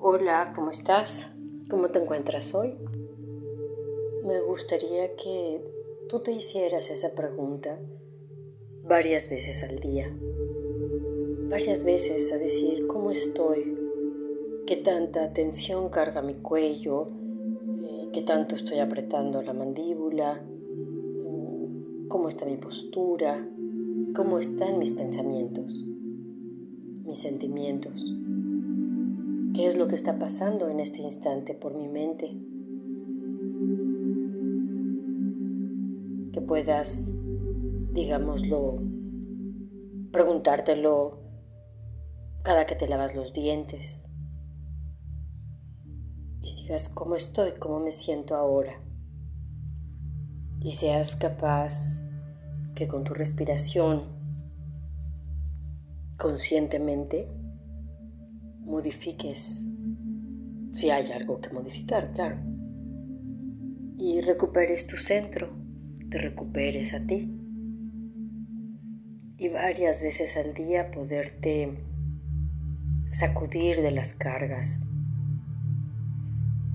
Hola, ¿cómo estás? ¿Cómo te encuentras hoy? Me gustaría que tú te hicieras esa pregunta varias veces al día. Varias veces a decir cómo estoy, qué tanta tensión carga mi cuello, eh, qué tanto estoy apretando la mandíbula, mm, cómo está mi postura, cómo están mis pensamientos, mis sentimientos. ¿Qué es lo que está pasando en este instante por mi mente? Que puedas, digámoslo, preguntártelo cada que te lavas los dientes y digas cómo estoy, cómo me siento ahora. Y seas capaz que con tu respiración conscientemente modifiques si hay algo que modificar, claro. Y recuperes tu centro, te recuperes a ti. Y varias veces al día poderte sacudir de las cargas.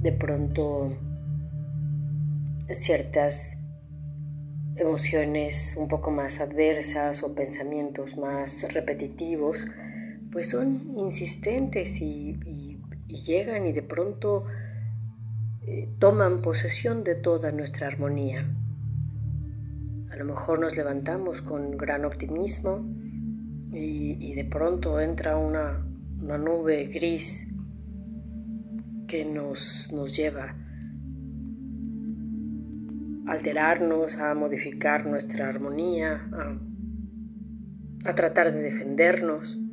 De pronto ciertas emociones un poco más adversas o pensamientos más repetitivos pues son insistentes y, llegan y de pronto eh, toman posesión de toda nuestra armonía. A lo mejor nos levantamos con gran optimismo y, de pronto entra una, nube gris que nos, nos lleva a alterarnos, a modificar nuestra armonía, a tratar de defendernos.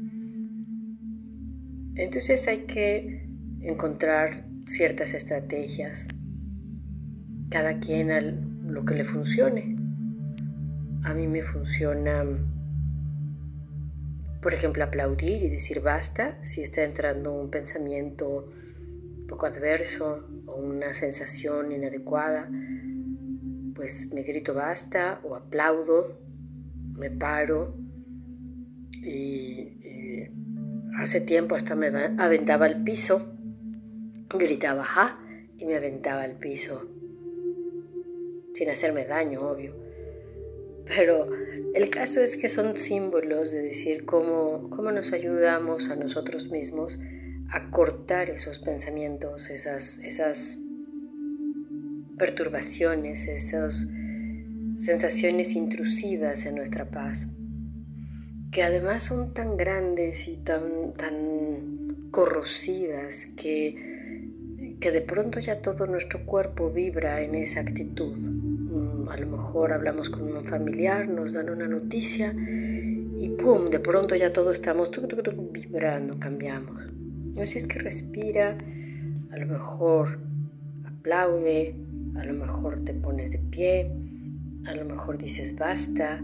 Entonces hay que encontrar ciertas estrategias, cada quien lo que le funcione. A mí me funciona, por ejemplo, aplaudir y decir basta si está entrando un pensamiento poco adverso o una sensación inadecuada, pues me grito basta o aplaudo, me paro y Hace tiempo hasta me aventaba al piso, gritaba ja y me aventaba al piso, sin hacerme daño, obvio. Pero el caso es que son símbolos de decir cómo, cómo nos ayudamos a nosotros mismos a cortar esos pensamientos, esas, esas perturbaciones, esas sensaciones intrusivas en nuestra paz que además son tan grandes y tan, tan corrosivas que, que de pronto ya todo nuestro cuerpo vibra en esa actitud. Mm, a lo mejor hablamos con un familiar, nos dan una noticia y ¡pum! De pronto ya todos estamos vibrando, cambiamos. Así es que respira, a lo mejor aplaude, a lo mejor te pones de pie, a lo mejor dices basta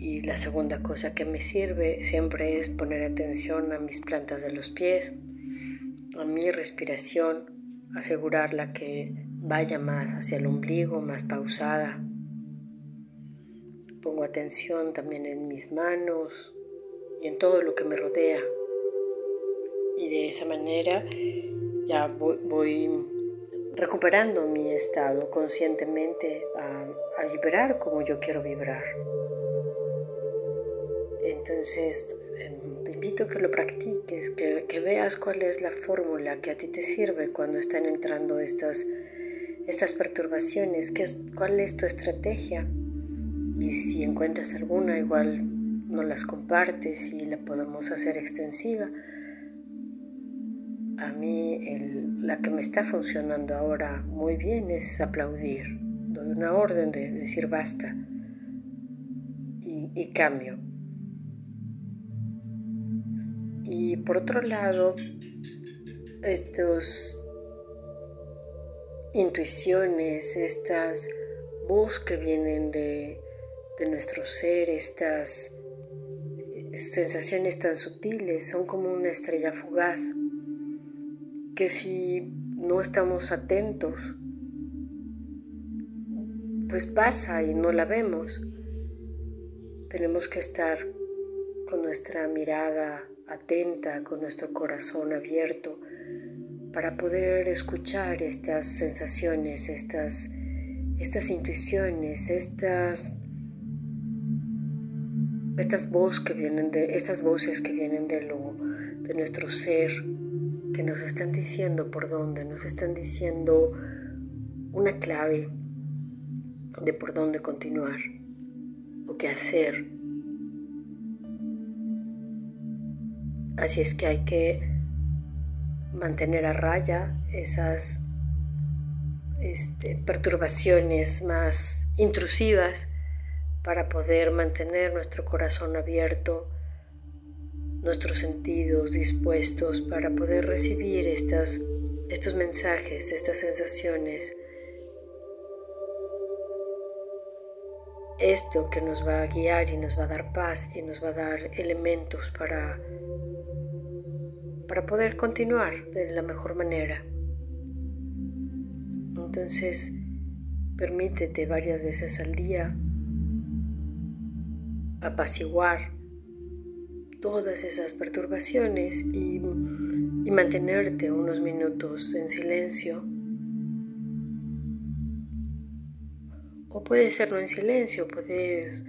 y la segunda cosa que me sirve siempre es poner atención a mis plantas de los pies, a mi respiración, asegurarla que vaya más hacia el ombligo, más pausada. Pongo atención también en mis manos y en todo lo que me rodea. Y de esa manera ya voy, recuperando mi estado conscientemente a, a vibrar como yo quiero vibrar. Entonces, em, te invito a que lo practiques, que, veas cuál es la fórmula que a ti te sirve cuando están entrando estas, estas perturbaciones, qué cuál es tu estrategia. Y si encuentras alguna, igual no las compartes y la podemos hacer extensiva. A mí la que me está funcionando ahora muy bien es aplaudir. Doy una orden de, decir basta y cambio. Y por otro lado, estas intuiciones, estas voz que vienen de, de nuestro ser, estas sensaciones tan sutiles, son como una estrella fugaz, que si no estamos atentos, pues pasa y no la vemos. Tenemos que estar con nuestra mirada atenta, con nuestro corazón abierto, para poder escuchar estas sensaciones, estas, estas intuiciones, estas, estas, que vienen de, estas voces que vienen de, lo, de nuestro ser, que nos están diciendo por dónde, nos están diciendo una clave de por dónde continuar o qué hacer. Así es que hay que mantener a raya esas este, perturbaciones más intrusivas para poder mantener nuestro corazón abierto, nuestros sentidos dispuestos para poder recibir estas, estos mensajes, estas sensaciones, esto que nos va a guiar y nos va a dar paz y nos va a dar elementos para para poder continuar de la mejor manera. Entonces, permítete varias veces al día apaciguar todas esas perturbaciones y, mantenerte unos minutos en silencio. O puede ser no en silencio, puedes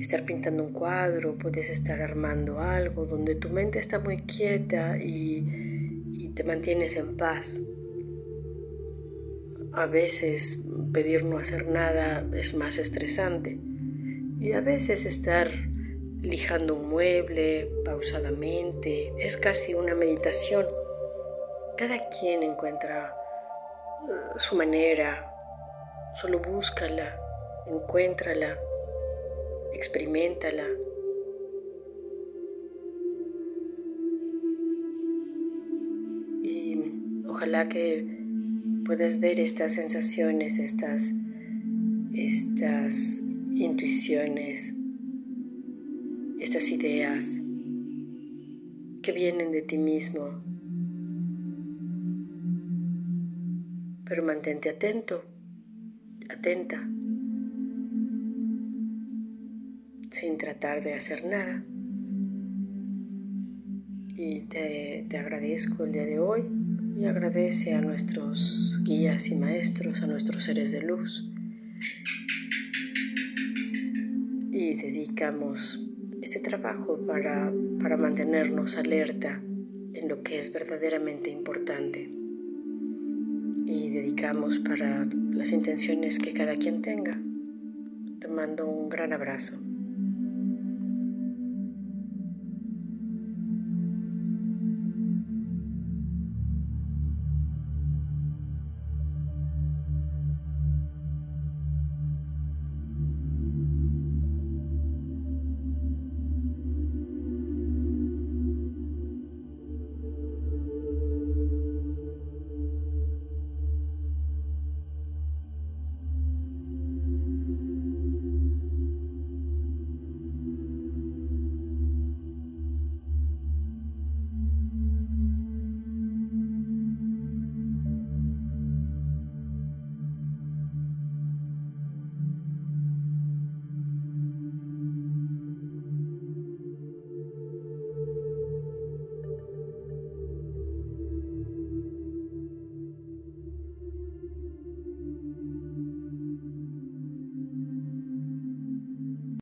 estar pintando un cuadro, puedes estar armando algo donde tu mente está muy quieta y, te mantienes en paz. A veces pedir no hacer nada es más estresante y a veces estar lijando un mueble pausadamente es casi una meditación. Cada quien encuentra uh, su manera, solo búscala, encuéntrala experimentala. Y ojalá que puedas ver estas sensaciones, estas, estas intuiciones, estas ideas que vienen de ti mismo. Pero mantente atento, atenta. Sin tratar de hacer nada. Y te, agradezco el día de hoy y agradece a nuestros guías y maestros, a nuestros seres de luz. Y dedicamos este trabajo para, para mantenernos alerta en lo que es verdaderamente importante. Y dedicamos para las intenciones que cada quien tenga. Te mando un gran abrazo.